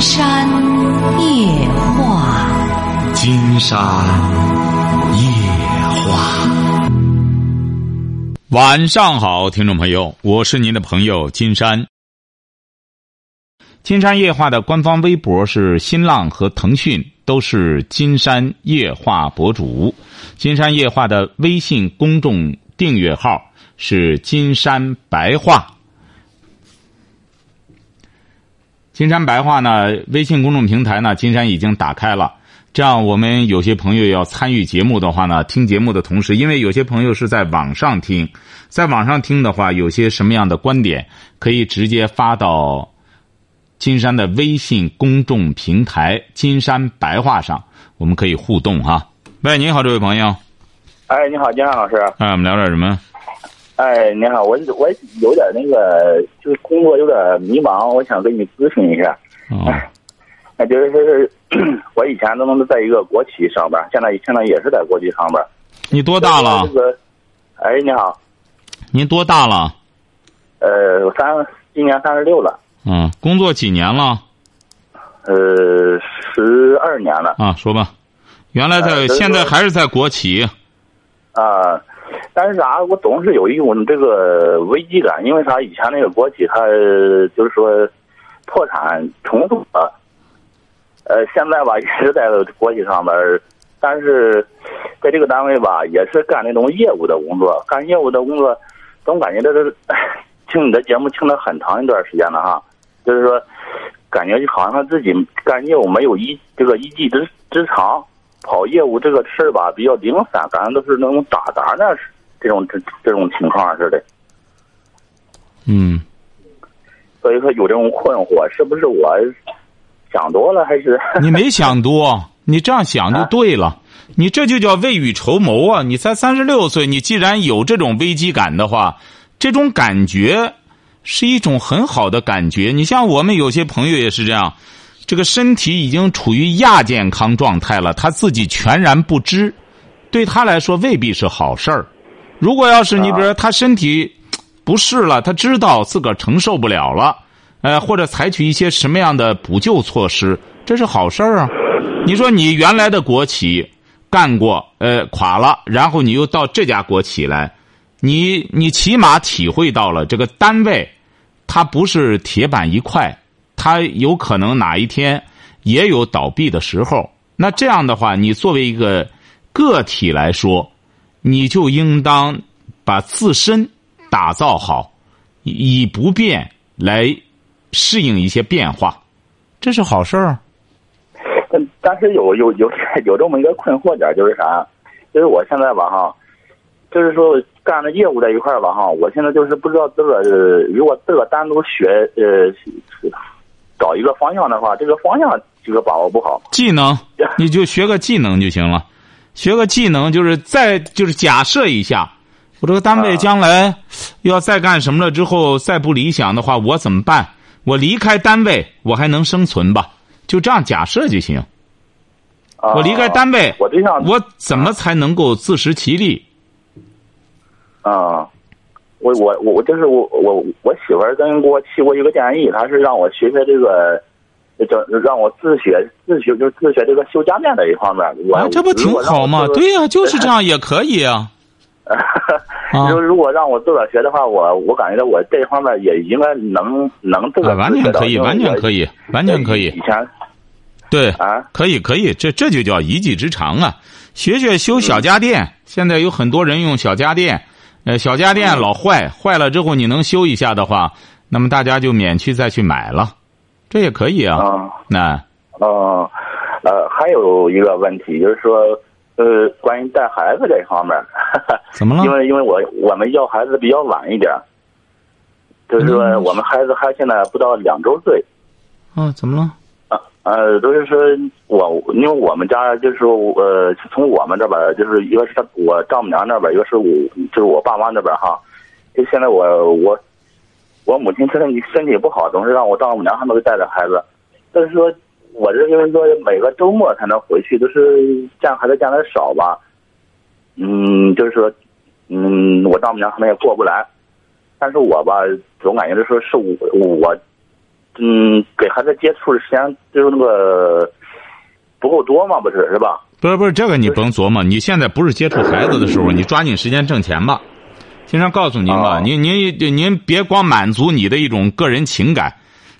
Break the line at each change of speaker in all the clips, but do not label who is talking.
山夜话，
金山夜话。
晚上好，听众朋友，我是您的朋友金山。金山夜话的官方微博是新浪和腾讯，都是金山夜话博主。金山夜话的微信公众订阅号是金山白话。金山白话呢，微信公众平台呢，金山已经打开了。这样，我们有些朋友要参与节目的话呢，听节目的同时，因为有些朋友是在网上听，在网上听的话，有些什么样的观点可以直接发到金山的微信公众平台“金山白话”上，我们可以互动哈。喂，你好，这位朋友。
哎，你好，金山老师。
哎，我们聊点什么？
哎，你好，我我有点那个，就是工作有点迷茫，我想跟你咨询一下。
哦，
那就是说是，我以前都能在一个国企上班，现在现在也是在国企上班。
你多大了
这？个，哎，你好，
您多大了？
呃，我三今年三十六了，
嗯，工作几年了？
呃，十二年了
啊，说吧。原来在，
呃
现在还是在国企。
啊。但是啥，我总是有一种这个危机感，因为啥？以前那个国企它就是说破产重组了，呃，现在吧也是在国企上班，但是在这个单位吧也是干那种业务的工作，干业务的工作，总感觉这是听你的节目听了很长一段时间了哈，就是说感觉就好像自己干业务没有一这个一技之之长，跑业务这个事儿吧比较零散，感觉都是那种打杂的这种这这种情况似的。
嗯，
所以说有这种困惑，是不是我想多了，还是
你没想多，你这样想就对了。你这就叫未雨绸缪啊！你才三十六岁，你既然有这种危机感的话，这种感觉是一种很好的感觉。你像我们有些朋友也是这样，这个身体已经处于亚健康状态了，他自己全然不知，对他来说未必是好事儿。如果要是你比如说他身体不适了，他知道自个儿承受不了了，呃，或者采取一些什么样的补救措施，这是好事儿啊。你说你原来的国企干过，呃，垮了，然后你又到这家国企来，你你起码体会到了这个单位，它不是铁板一块，它有可能哪一天也有倒闭的时候。那这样的话，你作为一个个体来说，你就应当把自身打造好，以以不变来适应一些变化，这是好事儿啊。
但但是有有有 有这么一个困惑点，就是啥？就是我现在吧哈，就是说干的业务这一块儿吧哈，我现在就是不知道自个儿如果自个单独学呃找一个方向的话，这个方向这个把握不好。
技能，你就学个技能就行了。学个技能就是再就是假设一下，我这个单位
啊
将来要再干什么了之后再不理想的话，我怎么办？我离开单位，我还能生存吧？就这样假设就行。
啊、
我离开单位，
我对象
我怎么才能够自食其力？
啊，我我我我就是我我我媳妇儿跟给我提过一个建议，她是让我学学这个，叫让我自学自学就自学这个修家电的一方面。我、
啊，这不挺好吗？对呀、就 是这样也可以啊。啊
如如果让我自个儿学的话，我我感觉到我这方面也应该能能自个
啊，完全可以，完全可
以，
以，完全可以
以。前
对，
啊
可以可以，这这就叫一技之长啊！学学修小家电，现在有很多人用小家电，呃，小家电老坏，坏了之后你能修一下的话，那么大家就免去再去买了，这也可以啊。
啊
那
呃呃，还有一个问题就是说，呃，关于带孩子这方面，
怎么了
因为因为我我们要孩子比较晚一点，就是说
嗯
我们孩子还现在不到两周岁，
啊，怎么了？
啊呃，都是说我因为我们家就是说呃，从我们这边儿就是一个是我丈母娘那边儿，一个是我就是我爸妈那边儿哈，就现在我我我母亲身体身体不好，总是让我丈母娘他们给带着孩子，但是说我这因为说每个周末才能回去，都是见孩子见的少吧，嗯，就是说嗯，我丈母娘他们也过不来，但是我吧总感觉就说是我我嗯，给孩子接触的时间就是那个不够多嘛，不是是吧？
不是不是，这个你甭琢磨。你现在不是接触孩子的时候，你抓紧时间挣钱吧。经常告诉您吧，
哦
您您您别光满足你的一种个人情感，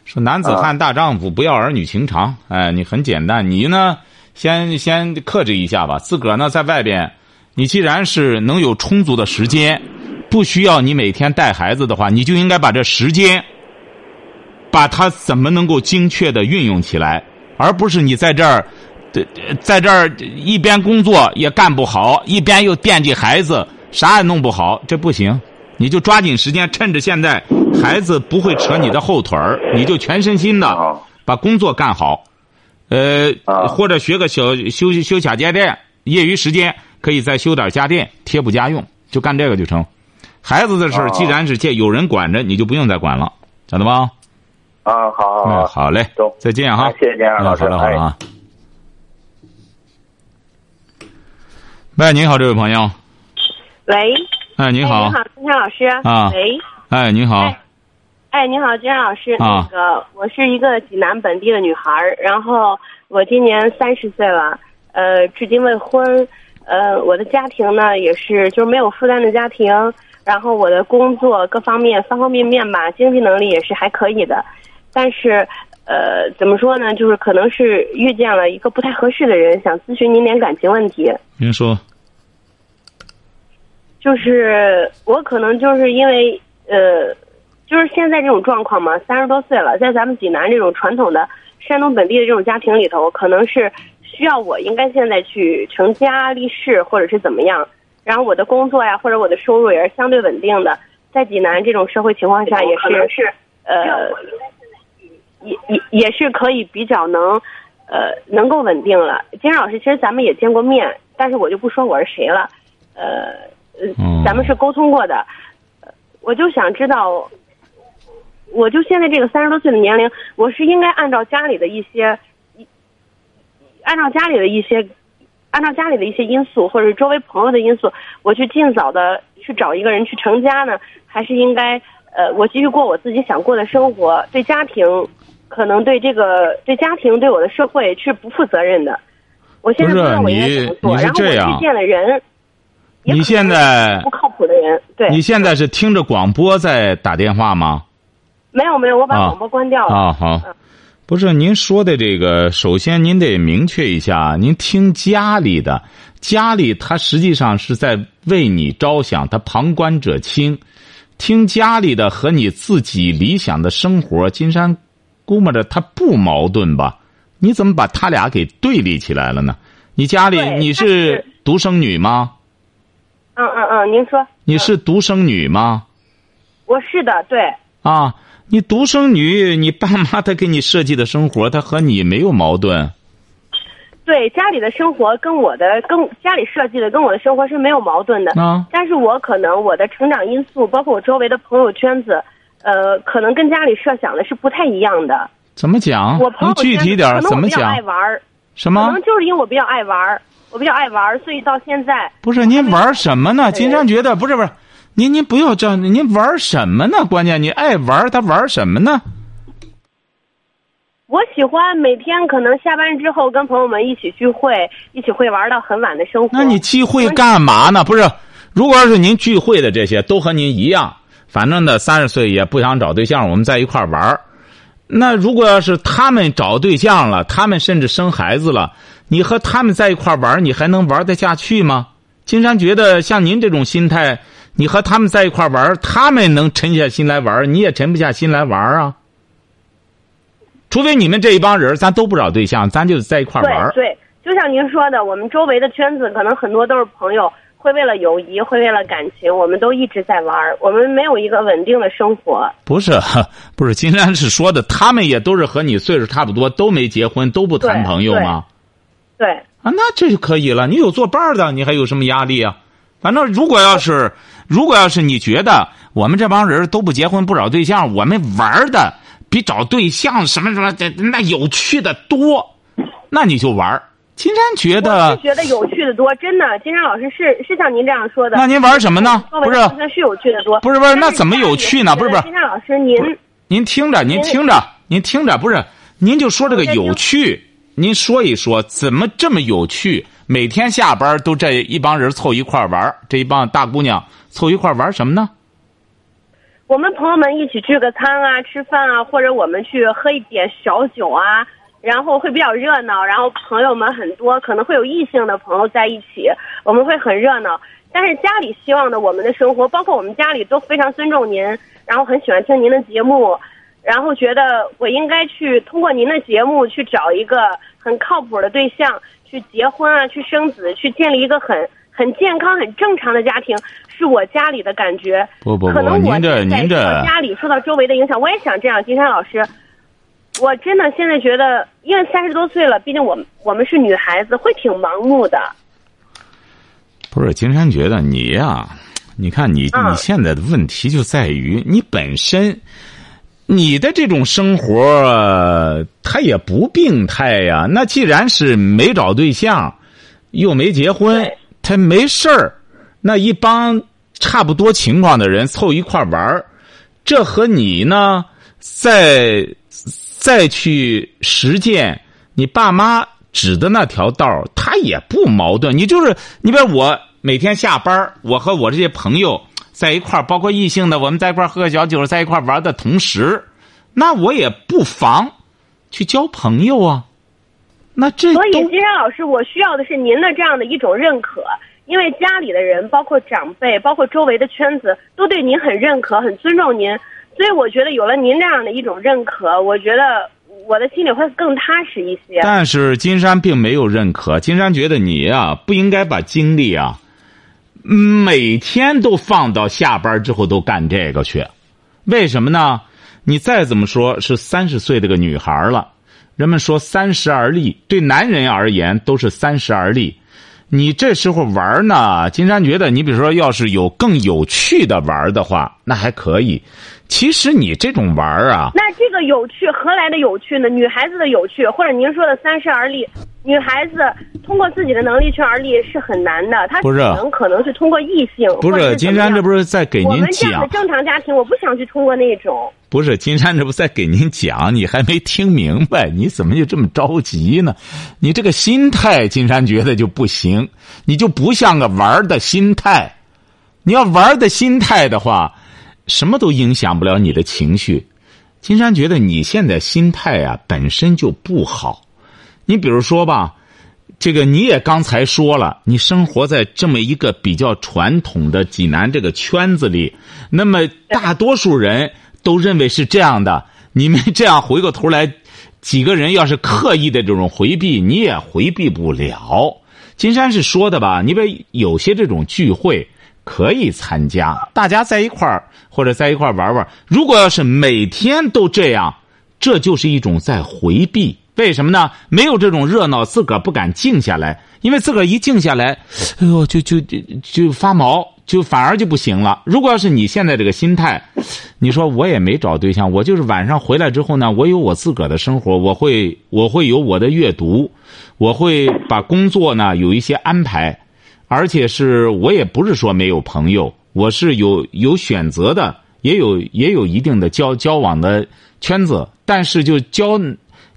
说男子汉大丈夫不要儿女情长。哎，你很简单，你呢先先克制一下吧。自个儿呢在外边，你既然是能有充足的时间，不需要你每天带孩子的话，你就应该把这时间，把它怎么能够精确的运用起来，而不是你在这儿。对，在这儿一边工作也干不好，一边又惦记孩子，啥也弄不好，这不行。你就抓紧时间，趁着现在孩子不会扯你的后腿儿，你就全身心的
啊
把工作干好。呃，
啊
或者学个小修修小家电，业余时间可以再修点家电，贴补家用，就干这个就成。孩子的事儿，
啊
既然是借有人管着，你就不用再管了，晓得吧？
啊，好好
嗯，
好，
好嘞
懂，
再见哈
哎。谢谢金山老师
嗯好的，好
哎
的啊。喂，您好，这位朋友。
喂，
哎，您好
哎，你。好，金山老师。
啊
喂，
哎，您好
哎。哎，你好，金山老师。
啊
那个，我是一个济南本地的女孩儿，然后我今年三十岁了，呃，至今未婚。呃，我的家庭呢也是就是没有负担的家庭，然后我的工作各方面方方面面吧，经济能力也是还可以的，但是。呃，怎么说呢？就是可能是遇见了一个不太合适的人，想咨询您点感情问题。
您说。
就是我可能就是因为呃，就是现在这种状况嘛，三十多岁了，在咱们济南这种传统的山东本地的这种家庭里头，可能是需要我应该现在去成家立室，或者是怎么样。然后我的工作呀，或者我的收入也是相对稳定的，在济南这种社会情况下，也是是呃，也也也是可以比较能呃能够稳定了。金山老师，其实咱们也见过面，但是我就不说我是谁了，呃。呃
嗯，
咱们是沟通过的，呃我就想知道，我就现在这个三十多岁的年龄，我是应该按照家里的一些，一按照家里的一些，按照家里的一些因素，或者是周围朋友的因素，我去尽早的去找一个人去成家呢，还是应该呃，我继续过我自己想过的生活，对家庭，可能对这个对家庭对我的社会是不负责任的。我现在
不
知道我应该怎么做，然后我遇见了人。也
你现在
不靠谱的人，对，
你现在是听着广播在打电话吗？
没有没有，我把
啊
广播关掉了。
啊，好
嗯。
不是您说的这个，首先您得明确一下，您听家里的，家里他实际上是在为你着想，他旁观者清。听家里的和你自己理想的生活，金山估摸着他不矛盾吧？你怎么把他俩给对立起来了呢？你家里你
是
独生女吗？
嗯嗯嗯，您说，
你是独生女吗？
我是的，对，
啊，你独生女，你爸妈他给你设计的生活，他和你没有矛盾。
对，家里的生活跟我的跟家里设计的跟我的生活是没有矛盾的。
啊，
但是我可能我的成长因素，包括我周围的朋友圈子，呃，可能跟家里设想的是不太一样的。
怎么讲
我？朋友圈子
具体点？怎么
可能我比较爱？玩儿，
什么
可能？就是因为我比较爱玩儿，我比较爱玩，所以到现在，
不是您玩什么呢？
对
金山觉得不是不是，您您不要这样，您玩什么呢？关键你爱玩，他玩什么呢？
我喜欢每天可能下班之后跟朋友们一起聚会，一起会玩到很晚的生活。
那你聚会干嘛呢？不是，如果要是您聚会的这些都和您一样，反正呢三十岁也不想找对象，我们在一块玩儿那如果要是他们找对象了，他们甚至生孩子了，你和他们在一块玩你还能玩得下去吗？金山觉得像您这种心态，你和他们在一块玩他们能沉下心来玩你也沉不下心来玩啊。除非你们这一帮人，咱都不找对象，咱就在一块玩
对，就像您说的，我们周围的圈子可能很多都是朋友，会为了友谊，会为了感情，我们都一直在玩儿，我们没有一个稳定的生活。
不是，不是，金山是说的，他们也都是和你岁数差不多，都没结婚，都不谈朋友吗？
对，
啊，那这就可以了。你有做伴儿的，你还有什么压力啊？反正如果要是，如果要是你觉得我们这帮人都不结婚不找对象，我们玩儿的比找对象什么什么的那有趣的多，那你就玩儿金山觉
我
得
是，觉得有趣的多，真的。金山老师是是像您这样说的。
那您玩什么呢？不是
的圈子是有趣的多。
不是不是那怎么有趣呢不是不是
金山老师您
您听着，您听着，您听着，不是，您就说这个有趣，您说一说怎么这么有趣？每天下班都这一帮人凑一块玩这一帮大姑娘凑一块玩什么呢？
我们朋友们一起聚个餐啊，吃饭啊，或者我们去喝一点小酒啊，然后会比较热闹。然后朋友们很多，可能会有异性的朋友在一起，我们会很热闹。但是家里希望的我们的生活，包括我们家里都非常尊重您，然后很喜欢听您的节目，然后觉得我应该去通过您的节目去找一个很靠谱的对象，去结婚啊，去生子，去建立一个很很健康、很正常的家庭，是我家里的感觉。
不不不，
可能我
您这
现在
您这
家里受到周围的影响，我也想这样。金山老师，我真的现在觉得，因为三十多岁了，毕竟我们我们是女孩子，会挺盲目的。
不是金山觉得你呀、你看你
嗯
你现在的问题就在于你本身，你的这种生活呃它也不病态呀。那既然是没找对象，又没结婚，他没事儿，那一帮差不多情况的人凑一块玩儿这和你呢再再去实践你爸妈指的那条道儿，它也不矛盾。你就是你比如我每天下班我和我这些朋友在一块儿包括异性的，我们在一块儿喝个小酒，在一块儿玩的同时，那我也不妨去交朋友啊。那这
所以，金山老师，我需要的是您的这样的一种认可，因为家里的人，包括长辈，包括周围的圈子，都对您很认可、很尊重您。所以，我觉得有了您这样的一种认可，我觉得我的心里会更踏实一些。
但是金山并没有认可，金山觉得你呀、不应该把精力啊，每天都放到下班之后都干这个去，为什么呢？你再怎么说是三十岁的个女孩了，人们说三十而立，对男人而言都是三十而立。你这时候玩呢，金山觉得你比如说要是有更有趣的玩的话，那还可以。其实你这种玩儿啊，
那这个有趣何来的有趣呢？女孩子的有趣，或者您说的三十而立，女孩子通过自己的能力去而立是很难的，她
不是
只能可能是通过异性。
不是
是
金山，这不
是
是在给您
我们这样
讲
的？正常家庭，我不想去通过那种。
不是金山，这不在给您讲，你还没听明白，你怎么就这么着急呢？你这个心态，金山觉得就不行，你就不像个玩儿的心态。你要玩儿的心态的话，什么都影响不了你的情绪。金山觉得你现在心态啊本身就不好。你比如说吧，这个你也刚才说了，你生活在这么一个比较传统的济南这个圈子里，那么大多数人都认为是这样的。你们这样回过头来，几个人要是刻意的这种回避，你也回避不了。金山是说的吧？你别有些这种聚会可以参加，大家在一块儿或者在一块儿玩玩。如果要是每天都这样，这就是一种在回避。为什么呢？没有这种热闹，自个儿不敢静下来，因为自个儿一静下来，哎呦，就就就就发毛，就反而就不行了。如果要是你现在这个心态，你说我也没找对象，我就是晚上回来之后呢，我有我自个儿的生活，我会我会有我的阅读，我会把工作呢有一些安排，而且是我也不是说没有朋友，我是有有选择的，也有也有一定的交交往的圈子，但是就交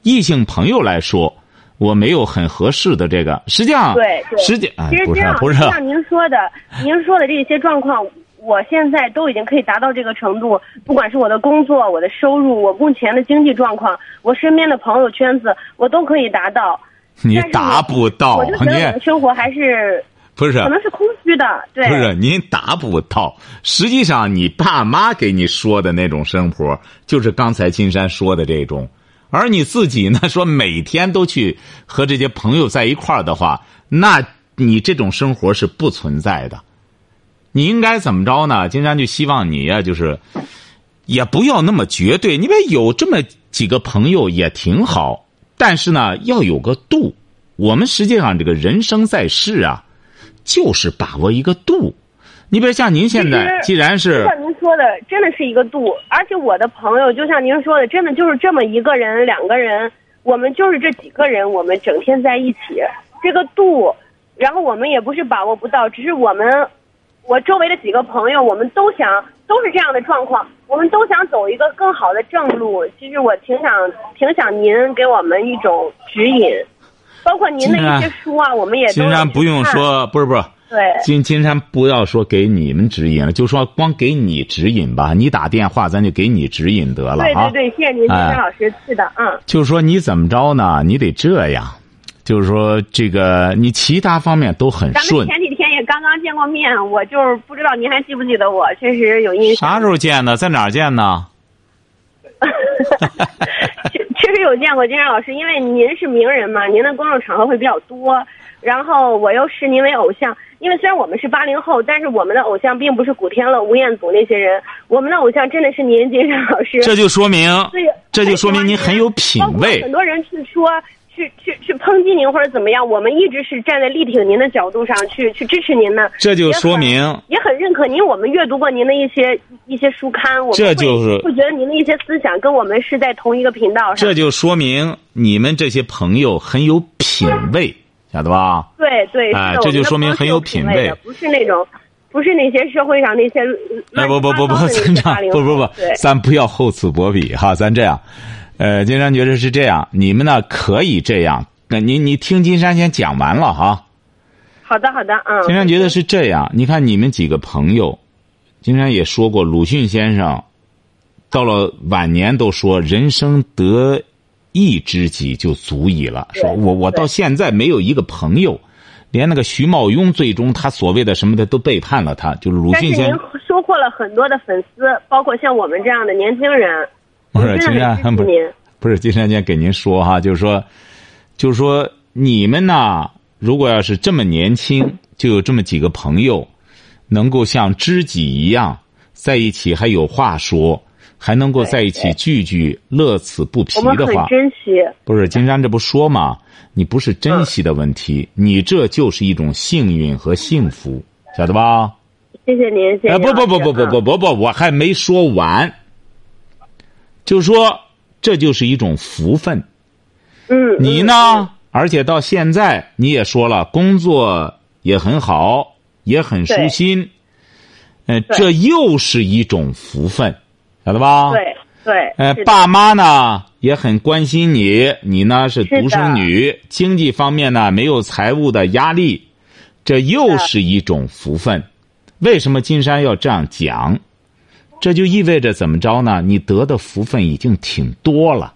异性朋友来说，我没有很合适的这个。实际上，
对对
实际哎
其实
不是
金老师
不是，
像您说的，您说的这些状况，我现在都已经可以达到这个程度。不管是我的工作、我的收入、我目前的经济状况、我身边的朋友圈子，我都可以达到。
你达不到
我就，觉得我
你
的生活还是
不是
可能是空虚的。对，
不是您达不到。实际上，你爸妈给你说的那种生活，就是刚才金山说的这种。而你自己呢，说每天都去和这些朋友在一块儿的话，那你这种生活是不存在的。你应该怎么着呢？金山就希望你呀、就是也不要那么绝对。因为有这么几个朋友也挺好，但是呢，要有个度。我们实际上这个人生在世啊，就是把握一个度。你比如像您现在，既然是
像您说的，真的是一个度。而且我的朋友，就像您说的，真的就是这么一个人、两个人，我们就是这几个人，我们整天在一起，这个度，然后我们也不是把握不到，只是我们，我周围的几个朋友，我们都想都都是这样的状况，我们都想走一个更好的正路。其实我挺想挺想您给我们一种指引，包括您的一些书啊，我们也都
金山不用说，不是不是，
对，
金金山不要说给你们指引了，就说光给你指引吧。你打电话，咱就给你指引得了啊。
对对对，谢谢您，金山老师，是的，嗯。
就是说你怎么着呢？你得这样，就是说这个你其他方面都很
咱们
顺。
前几天也刚刚见过面，我就是不知道您还记不记得我，确实有印象。
啥时候见的？在哪儿见呢？
确确实有见过金山老师，因为您是名人嘛，您的公众场合会比较多。然后我又视您为偶像，因为虽然我们是八零后，但是我们的偶像并不是古天乐、吴彦祖那些人，我们的偶像真的是您金山老师。
这就说明，这就说明您很有品位
很。多人是说。去去去抨击您或者怎么样，我们一直是站在力挺您的角度上去去支持您的。
这就说明
也很认可您。我们阅读过您的一些一些书刊，我们
这
会
就是
会觉得您的一些思想跟我们是在同一个频道上。
这就说明你们这些朋友很有品位，晓得吧？
对对，
哎这就说明很有
品
品位，
不是那种，不是那些社会上那些
哎，不不不不，
七
咱这样不不不，，咱不要厚此薄彼哈，咱这样，呃，金山觉得是这样，你们呢可以这样，那你你听金山先讲完了哈。
好的好的，嗯。
金山觉得是这样，你看你们几个朋友，金山也说过，鲁迅先生到了晚年都说，人生得一知己就足矣了。说我我到现在没有一个朋友，连那个徐茂庸最终他所谓的什么的都背叛了他，就是鲁
但是您
迅先生。
收获了很多的粉丝，包括像我们这样的年轻人，
不是金山不是金山先给您说哈，就是说，就是说你们呐，如果要是这么年轻，就有这么几个朋友，能够像知己一样在一起，还有话说，还能够在一起聚聚，乐此不疲的话，
珍惜，
不是金山这不说嘛？你不是珍惜的问题，你这就是一种幸运和幸福，晓得吧？
谢谢您，谢谢
哎，不不不不不不不不，我还没说完。就说这就是一种福分。
嗯，
你
嗯？
呢？而且到现在你也说了，工作也很好，也很舒心。呃，这又是一种福分，晓得吧？。
对对，
呃，爸妈呢也很关心你，你呢是独生女，经济方面呢没有财务的压力，这又是一种福分。为什么金山要这样讲？这就意味着怎么着呢？你得的福分已经挺多了，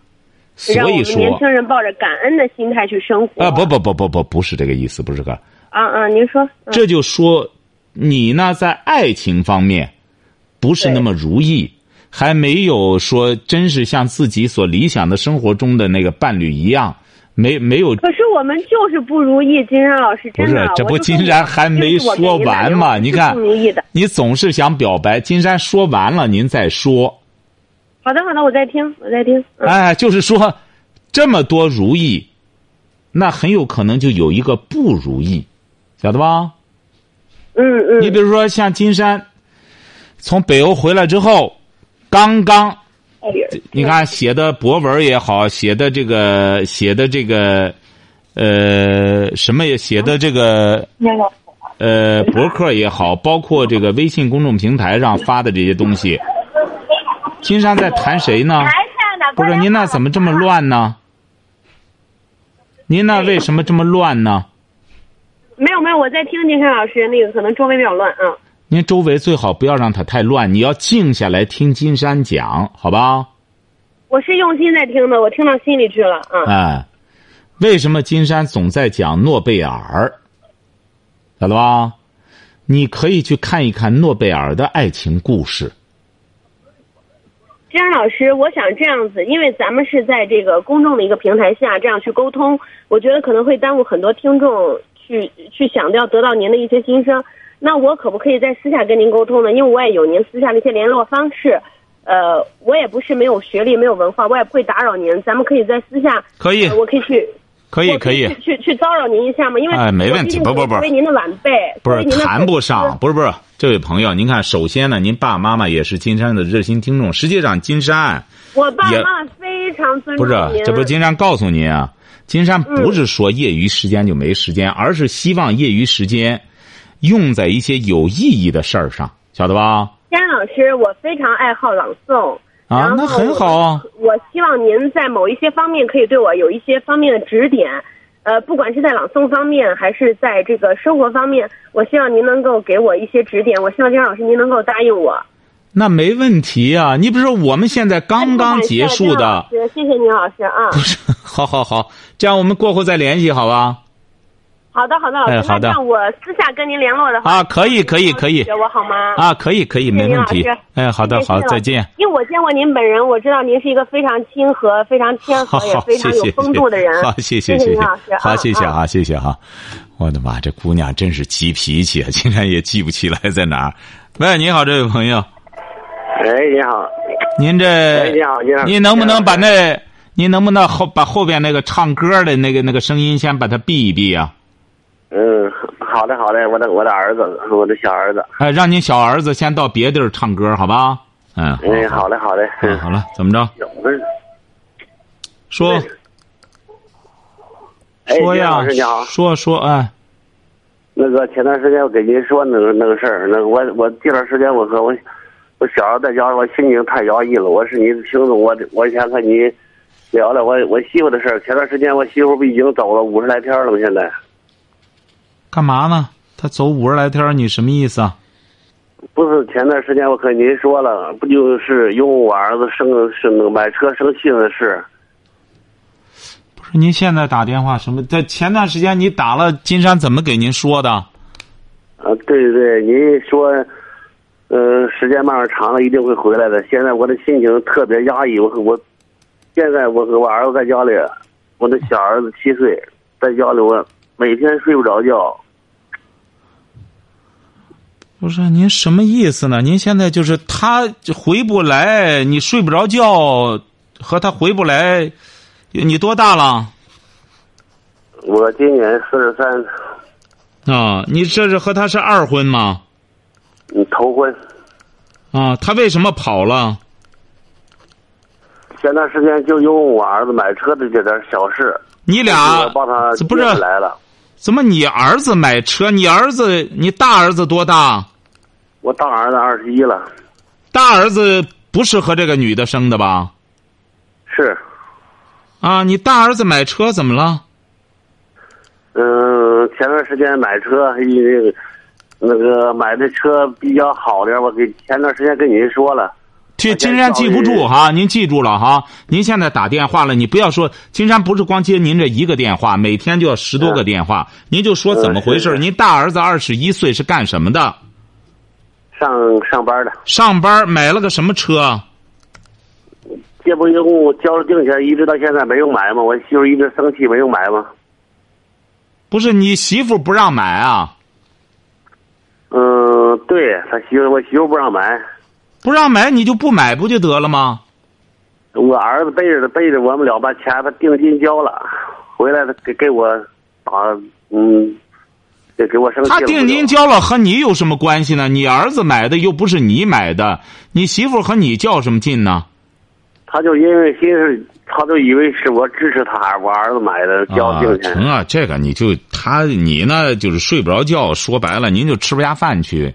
所以
说年轻人抱着感恩的心态去生活。
啊，不不不不不，不是这个意思，不是这个，
啊啊，您说，嗯
这就说你呢在爱情方面不是那么如意，还没有说真是像自己所理想的生活中的那个伴侣一样，没没有
可是我们就是不如意，金山老师
不是
真的。，
这不金山还没说完吗？你看
不如意的。，
你总是想表白，金山说完了您再说。
好的好的，我在听，我在听。嗯
哎，就是说，这么多如意，那很有可能就有一个不如意，晓得吧？
嗯嗯。
你比如说像金山，从北欧回来之后，刚刚你看写的博文也好，写的这个写的这个，呃，什么也写的这个，呃，博客也好，包括这个微信公众平台上发的这些东西，金山在谈谁呢？不是您那怎么这么乱呢？您那为什么这么乱呢？
没有没有，我在听金山老师，那个可能周围比较乱啊。
您周围最好不要让它太乱，你要静下来听金山讲，好吧？
我是用心在听的，我听到心里去了啊。
哎，为什么金山总在讲诺贝尔？晓得吧？你可以去看一看诺贝尔的爱情故事。
金山老师，我想这样子，因为咱们是在这个公众的一个平台下这样去沟通，我觉得可能会耽误很多听众去去想要得到您的一些心声。那我可不可以在私下跟您沟通呢？因为我也有您私下的一些联络方式，呃，我也不是没有学历、没有文化，我也不会打扰您。咱们可以在私下，
可以
呃我可以去，
可以可以
去，去去骚扰您一下吗？因为
哎没问题不不不
作为您的晚辈，
不是谈不上，不是不是，这位朋友，您看，首先呢，您爸爸妈妈也是金山的热心听众。实际上，金山
我爸妈非常尊重
不是，，这不是金山告诉您啊，金山
嗯
不是说业余时间就没时间，而是希望业余时间用在一些有意义的事儿上，晓得吧？
佳老师，我非常爱好朗诵。
啊，那很好啊。
我希望您在某一些方面可以对我有一些方面的指点，呃，不管是在朗诵方面还是在这个生活方面，我希望您能够给我一些指点。我希望佳老师您能够答应我。
那没问题啊，你比如说我们现在刚刚结束的。
谢谢您老师啊。
不是，好好好，这样我们过后再联系，好吧？
好的，好的，老师。
好的。
那我私下跟您联络的话。
啊，可以，可以，可以。
我好吗？
啊，可以，可以，没问题。哎，好的，好，再见。
因为我见过您本人，我知道您是一个非常亲和、非常谦和，也非常有风度的人。
好，谢谢，
谢谢
老
师。
好，谢谢哈，谢谢哈。我的妈，这姑娘真是急脾气啊，竟然也记不起来在哪儿。喂，你好，这位朋友。
哎，你好。
您这。
哎，你好，你好。
您能不能把那，您能不能后把后边那个唱歌的那个那个声音先把它闭一闭啊？
嗯，好的好的，我的我的儿子，我的小儿子。
哎，让您小儿子先到别地儿唱歌，好吧？嗯。
哎，好嘞好嘞。
嗯，好了，怎么着？说。说呀，说说哎。
那个前段时间我给您说那个那个事儿，那个我我这段时间我和我我小儿子在家，我心情太压抑了。我是你的听众，我我想和你聊聊我我媳妇的事儿。前段时间我媳妇不已经走了五十来天了吗？现在。
干嘛呢？他走五十来天，你什么意思啊？
不是前段时间我和您说了，不就是因为我儿子生生那个买车生气的事。
不是您现在打电话什么？在前段时间你打了金山，怎么给您说的？啊，
对对，您说，嗯，时间慢慢长了，一定会回来的。现在我的心情特别压抑，我我，现在我和我儿子在家里，我的小儿子七岁，在家里我每天睡不着觉。
不是您什么意思呢？您现在就是他回不来，你睡不着觉，和他回不来，你多大了？
我今年四十三。
啊，你这是和他是二婚吗？
你，头婚。
啊，他为什么跑了？
前段时间就因为我儿子买车的这点小事。
你俩不是
来了？
怎么你儿子买车？你儿子，你大儿子多大？
我大儿子二十一了，
大儿子不是和这个女的生的吧？
是，
啊，你大儿子买车怎么了？
嗯，前段时间买车，那个买的车比较好点，我给前段时间跟您说了。
这金山记不住哈，您记住了哈。您现在打电话了，你不要说金山不是光接您这一个电话，每天就要十多个电话。您就说怎么回事？您大儿子二十一岁是干什么的？
上上班的，
上班买了个什么车？
这不一共交了定钱，一直到现在没有买吗？我媳妇一直生气，没有买吗？
不是你媳妇不让买啊？
嗯，对他媳妇，我媳妇不让买。
不让买，你就不买不就得了吗？
我儿子背着背着我们俩把钱他定金交了，回来他给给我打嗯。给我生
他定金交了和你有什么关系呢？你儿子买的又不是你买的，你媳妇和你较什么劲呢？
他就因为心思，他就以为是我支持他，我儿子买的交定钱。
成啊，这个你就他你呢就是睡不着觉，说白了您就吃不下饭去，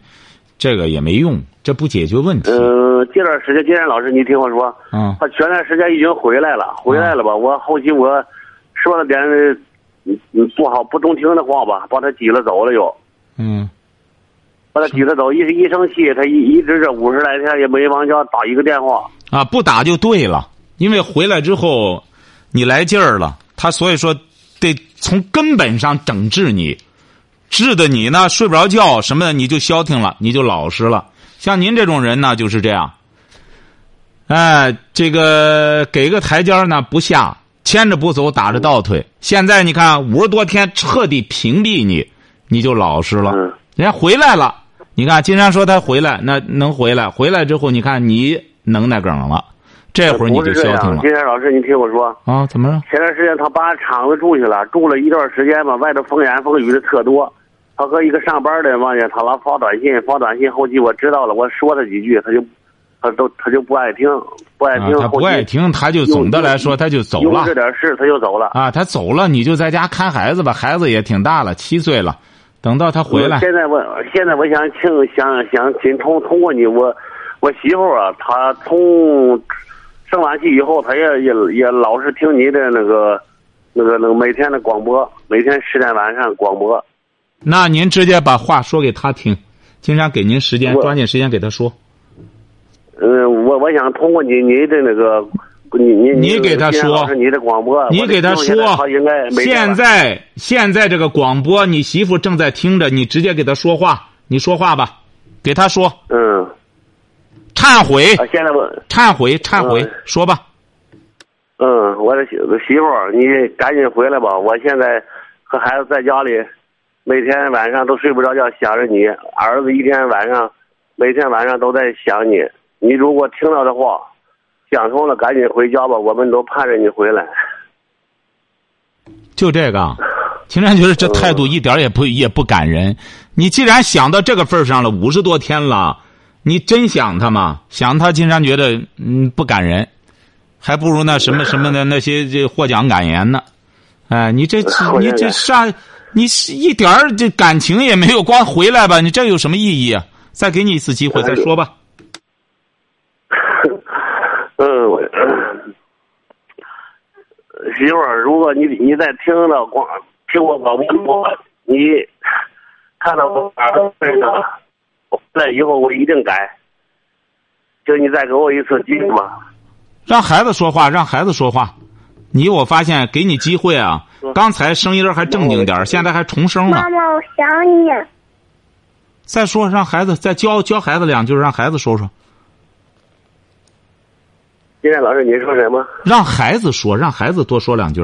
这个也没用，这不解决问题。
嗯，这段时间金山老师，你听我说，
嗯，
他前段时间已经回来了，回来了吧？我后期我说了点。嗯嗯，不好不中听的话吧，把他挤了走了又。
嗯。
把他挤了走，一一生气，他一一直这五十来天也没往家打一个电话。
啊，不打就对了，因为回来之后，你来劲儿了，他所以说得从根本上整治你，治的你呢睡不着觉什么的，你就消停了，你就老实了。像您这种人呢就是这样。哎，这个给个台阶呢不下。牵着不走，打着倒退。现在你看，五十多天彻底屏蔽你，你就老实了。人家回来了，你看，金山说他回来，那能回来？回来之后，你看你能耐梗了，这会儿你就消停了。
金山老师，你听我说
啊，怎么了？
前段时间他搬厂子住去了，住了一段时间吧，外头风言风语的特多。他和一个上班的往见他老发短信，发短信。后期我知道了，我说他几句，他就。他都他就不爱听，不爱听。
他不爱听，他就总的来说他就走了。
这点事他就走了。
啊，他走了，你就在家看孩子吧。孩子也挺大了，七岁了，等到他回来。
现在我现在我想请想想请通通过你我我媳妇啊，她从生完气以后，她也也也老是听你的那个那个那个每天的广播，每天十点晚上广播。
那您直接把话说给他听，金山给您时间，抓紧时间给他说。
嗯，我我想通过你你的那个你你
你给他说
你的广播，
你给他说
他应该，
现在现在这个广播，你媳妇正在听着，你直接给他说话，你说话吧，给他说
嗯
忏悔，
啊，现在我
忏悔，忏悔
嗯，
说吧。
嗯，我的媳媳妇儿，你赶紧回来吧！我现在和孩子在家里，每天晚上都睡不着觉，想着你。儿子一天晚上，每天晚上都在想你。你如果听到的话，想通了，赶紧回家吧，我们都盼着你回来。
就这个，秦山觉得这态度一点也不也不感人。你既然想到这个份儿上了，五十多天了，你真想他吗？想他，金山觉得嗯不感人，还不如那什么 什么的那些这获奖感言呢。哎，你这 你这
感
上你是一点儿这感情也没有，光回来吧，你这有什么意义啊？再给你一次机会，再说吧。
嗯，我媳妇儿，如果你你在听到广听我广播，你看到我儿子身上，我回来以后我一定改。就你再给我一次机会吧。
让孩子说话，让孩子说话。你我发现给你机会啊，刚才声音还正经点儿现在还重声了。
妈妈，我想你。
再说，让孩子再教教孩子两句，让孩子说说，
今天老师您说什么？
让孩子说，让孩子多说两句。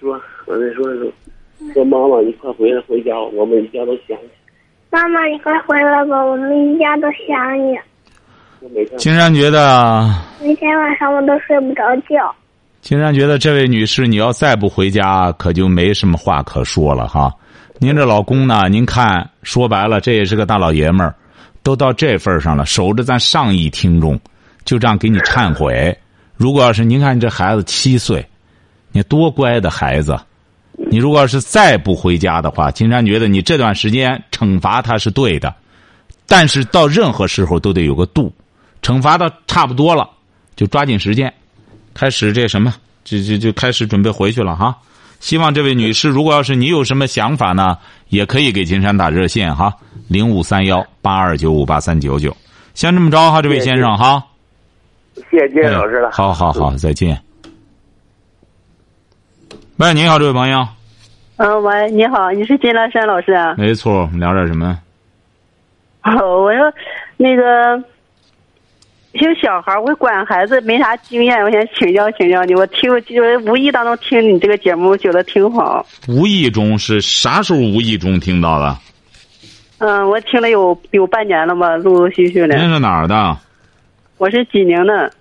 说，我再说说。说妈妈，你快回来回家，我们一家都想你。
妈妈，你快回来吧，我们一家都想你。
我每天
金山觉得，
每天晚上我都睡不着觉。
金山觉得这位女士，你要再不回家，可就没什么话可说了哈。您这老公呢？您看，说白了，这也是个大老爷们儿，都到这份儿上了，守着咱上亿听众，就这样给你忏悔。如果要是您看这孩子七岁，你多乖的孩子，你如果要是再不回家的话，金山觉得你这段时间惩罚他是对的，但是到任何时候都得有个度，惩罚到差不多了，就抓紧时间，开始这什么，就就就开始准备回去了哈。希望这位女士，如果要是你有什么想法呢，也可以给金山打热线哈，零五三幺八二九五八三九九。先这么着哈，这位先生哈。
谢谢金老师了。
哎好好好，再见。喂，你好，这位朋友。
嗯，喂，你好，你是金兰山老师啊？
没错，我们聊点什么？
哦，我说那个有小孩儿，我管孩子没啥经验，我想请教请教你。我听，就是无意当中听你这个节目，我觉得挺好。
无意中是啥时候无意中听到的？
嗯，我听了有有半年了吧，陆陆续续的。
您是哪儿的？
我是济宁的。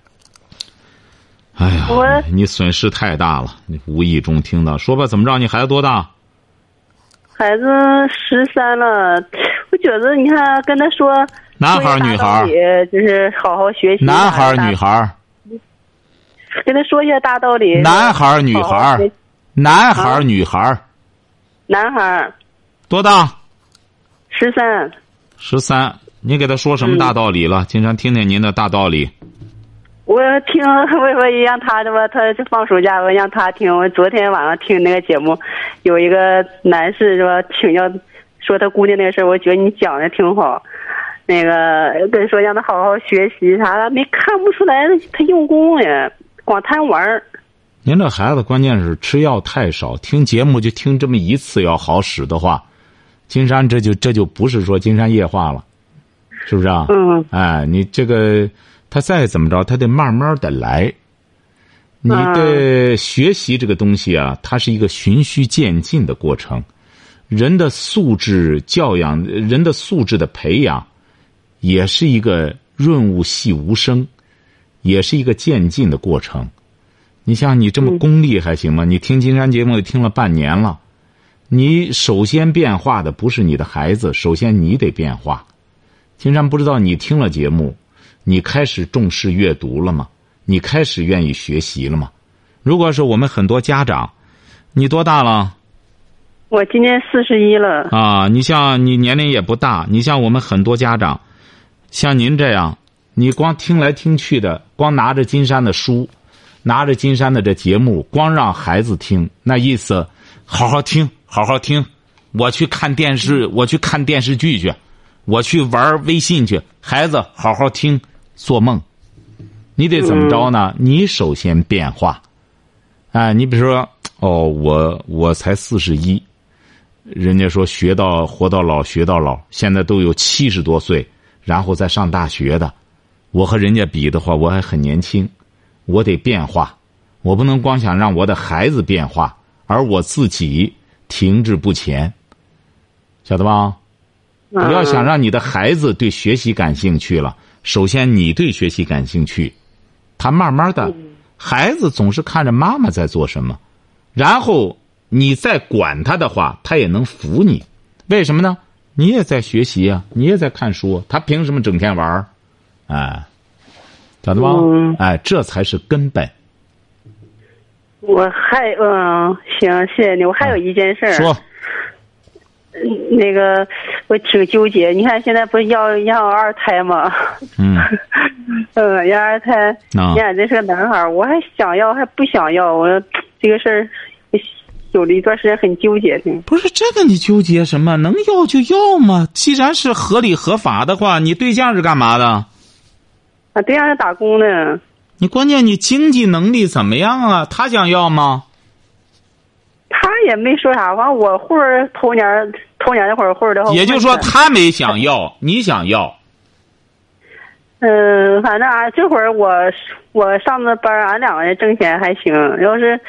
哎呀
我，
你损失太大了！你无意中听到，说吧，怎么着？你孩子多大？
孩子十三了，我觉得你看跟他说，
男孩儿女孩
就是好好学习。
男孩儿女孩儿？
跟他说一下大道理。
男孩儿女孩？男孩儿女孩儿？
男孩儿
多大？
十三。
十三。你给他说什么大道理了？金山听听您的大道理。
我听我我也让他的吧，他就放暑假，我让他听。我昨天晚上听那个节目，有一个男士是吧，请教说他姑娘那个事儿，我觉得你讲的挺好。那个跟说让他好好学习啥的，没看不出来他用功呀，光贪玩儿。
您这孩子关键是吃药太少，听节目就听这么一次，要好使的话，金山这就这就不是说金山夜话了，是不是啊？
嗯
哎，你这个他再怎么着，他得慢慢的来。你的学习这个东西啊，它是一个循序渐进的过程。人的素质教养，人的素质的培养，也是一个润物细无声，也是一个渐进的过程。你像你这么功利还行吗？你听金山节目也听了半年了，你首先变化的不是你的孩子，首先你得变化。金山不知道你听了节目，你开始重视阅读了吗？你开始愿意学习了吗？如果是我们很多家长，你多大了？
我今年四十一了。
啊，你像你年龄也不大，你像我们很多家长，像您这样，你光听来听去的，光拿着金山的书，拿着金山的这节目，光让孩子听，那意思，好好听，好好听，我去看电视，我去看电视剧去，我去玩微信去，孩子好好听，做梦，你得怎么着呢？你首先变化，哎，你比如说，哦，我我才四十一。人家说学到活到老学到老，现在都有七十多岁，然后再上大学的。我和人家比的话，我还很年轻，我得变化，我不能光想让我的孩子变化，而我自己停滞不前，晓得吧？不要想让你的孩子对学习感兴趣了，首先你对学习感兴趣，他慢慢的，孩子总是看着妈妈在做什么，然后。你再管他的话，他也能服你。为什么呢？你也在学习啊，你也在看书，他凭什么整天玩儿？哎，晓得吧？哎，这才是根本。
我还嗯，行，谢谢你。我还有一件事。
说。
那个，我挺纠结。你看，现在不是要要二胎吗？
嗯。
嗯，要二胎。啊。现在这是个男孩我还想要，还不想要。我这个事儿。有了一段时间很纠结的，
不是这个你纠结什么？能要就要嘛。既然是合理合法的话，你对象是干嘛的？
啊，对象是打工的。
你关键你经济能力怎么样啊？他想要吗？
他也没说啥，反正我户儿头年头年那会儿户儿的。
也就是说，他没想要，你想要。
嗯，反正啊这会儿我我上的班，俺两个人挣钱还行。要是。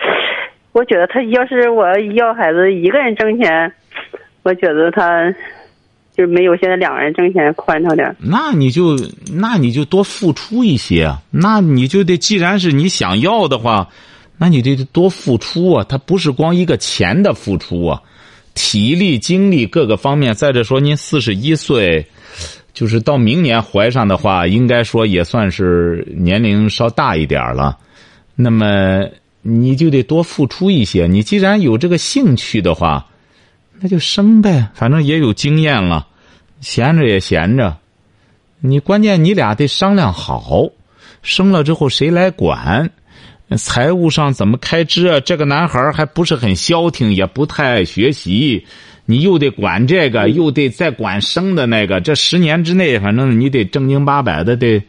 我觉得他要是我要孩子一个人挣钱，我觉得他就没有现在两个人挣钱宽敞点。
那你就那你就多付出一些，那你就得既然是你想要的话，那你得多付出啊。他不是光一个钱的付出啊，体力、精力各个方面。再者说，您四十一岁，就是到明年怀上的话，应该说也算是年龄稍大一点了。那么。你就得多付出一些。你既然有这个兴趣的话，那就生呗，反正也有经验了，闲着也闲着。你关键你俩得商量好，生了之后谁来管，财务上怎么开支啊？这个男孩还不是很消停，也不太爱学习，你又得管这个，又得再管生的那个。这十年之内，反正你得正经八百的得。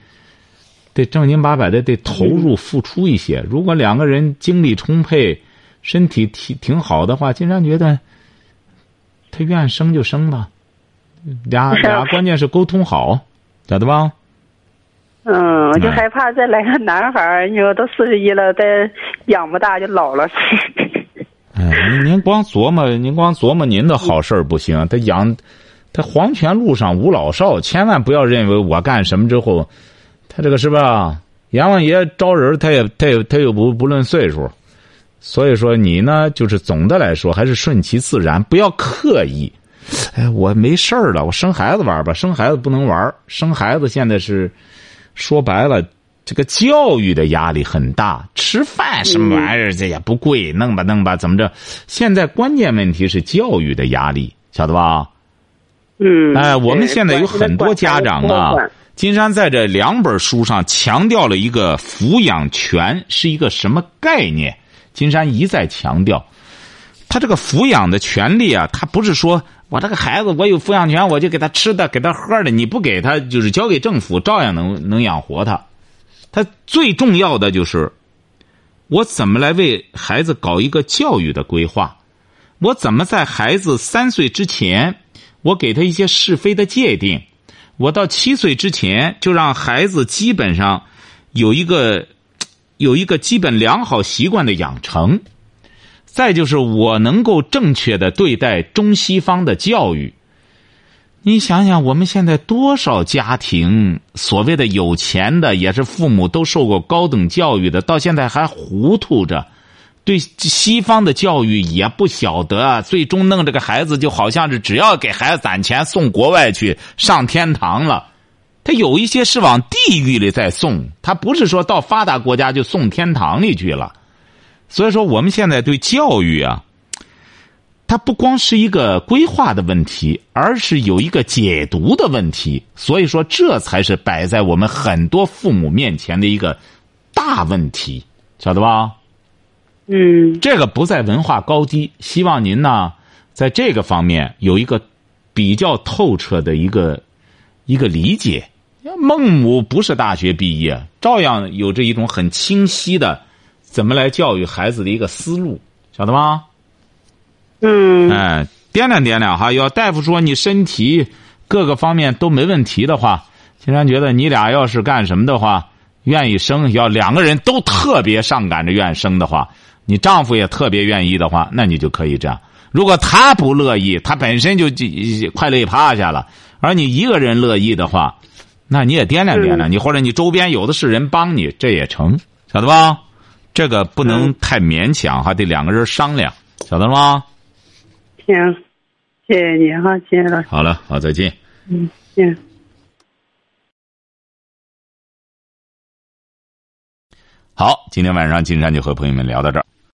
得正经八百的得投入付出一些。如果两个人精力充沛，身体挺挺好的话，金山觉得他愿生就生吧。俩 俩关键是沟通好，晓得吧？
嗯，我就害怕再来个男孩儿，你说都四十一了，再养不大就老了。
哎，您您光琢磨，您光琢磨您的好事儿不行。他养，他黄泉路上无老少，千万不要认为我干什么之后。他这个是吧？阎王爷招人，他也他也他又不不论岁数，所以说你呢，就是总的来说还是顺其自然，不要刻意。哎，我没事儿了，我生孩子玩吧，生孩子不能玩生孩子现在是说白了，这个教育的压力很大，吃饭什么玩意儿这也不贵，弄吧弄吧怎么着？现在关键问题是教育的压力，晓得吧？
嗯。
哎，我们现在有很多家长啊。金山在这两本书上强调了一个抚养权是一个什么概念？金山一再强调，他这个抚养的权利啊，他不是说我这个孩子我有抚养权，我就给他吃的给他喝的，你不给他就是交给政府，照样能能养活他。他最重要的就是，我怎么来为孩子搞一个教育的规划？我怎么在孩子三岁之前，我给他一些是非的界定？我到七岁之前，就让孩子基本上有一个有一个基本良好习惯的养成。再就是我能够正确的对待中西方的教育。你想想，我们现在多少家庭所谓的有钱的，也是父母都受过高等教育的，到现在还糊涂着。对西方的教育也不晓得，最终弄这个孩子就好像是只要给孩子攒钱送国外去上天堂了，他有一些是往地狱里在送，他不是说到发达国家就送天堂里去了。所以说，我们现在对教育啊，他它不光是一个规划的问题，而是有一个解读的问题。所以说，这才是摆在我们很多父母面前的一个大问题，晓得吧？
嗯
这个不在文化高低，希望您呢，在这个方面有一个比较透彻的一个一个理解。孟母不是大学毕业，照样有着一种很清晰的怎么来教育孩子的一个思路，晓得吗？
嗯
哎，掂量掂量哈。要大夫说你身体各个方面都没问题的话，金山觉得你俩要是干什么的话，愿意生，要两个人都特别上赶着愿意生的话，你丈夫也特别愿意的话，那你就可以这样。如果他不乐意，他本身就就快累趴下了，而你一个人乐意的话，那你也掂量掂量，你或者你周边有的是人帮你，这也成，晓得吧？这个不能太勉强，还得两个人商量，晓得了吗？
行，谢谢你哈，谢谢老师，
好了，好，再见。
嗯行。
好，今天晚上金山就和朋友们聊到这儿。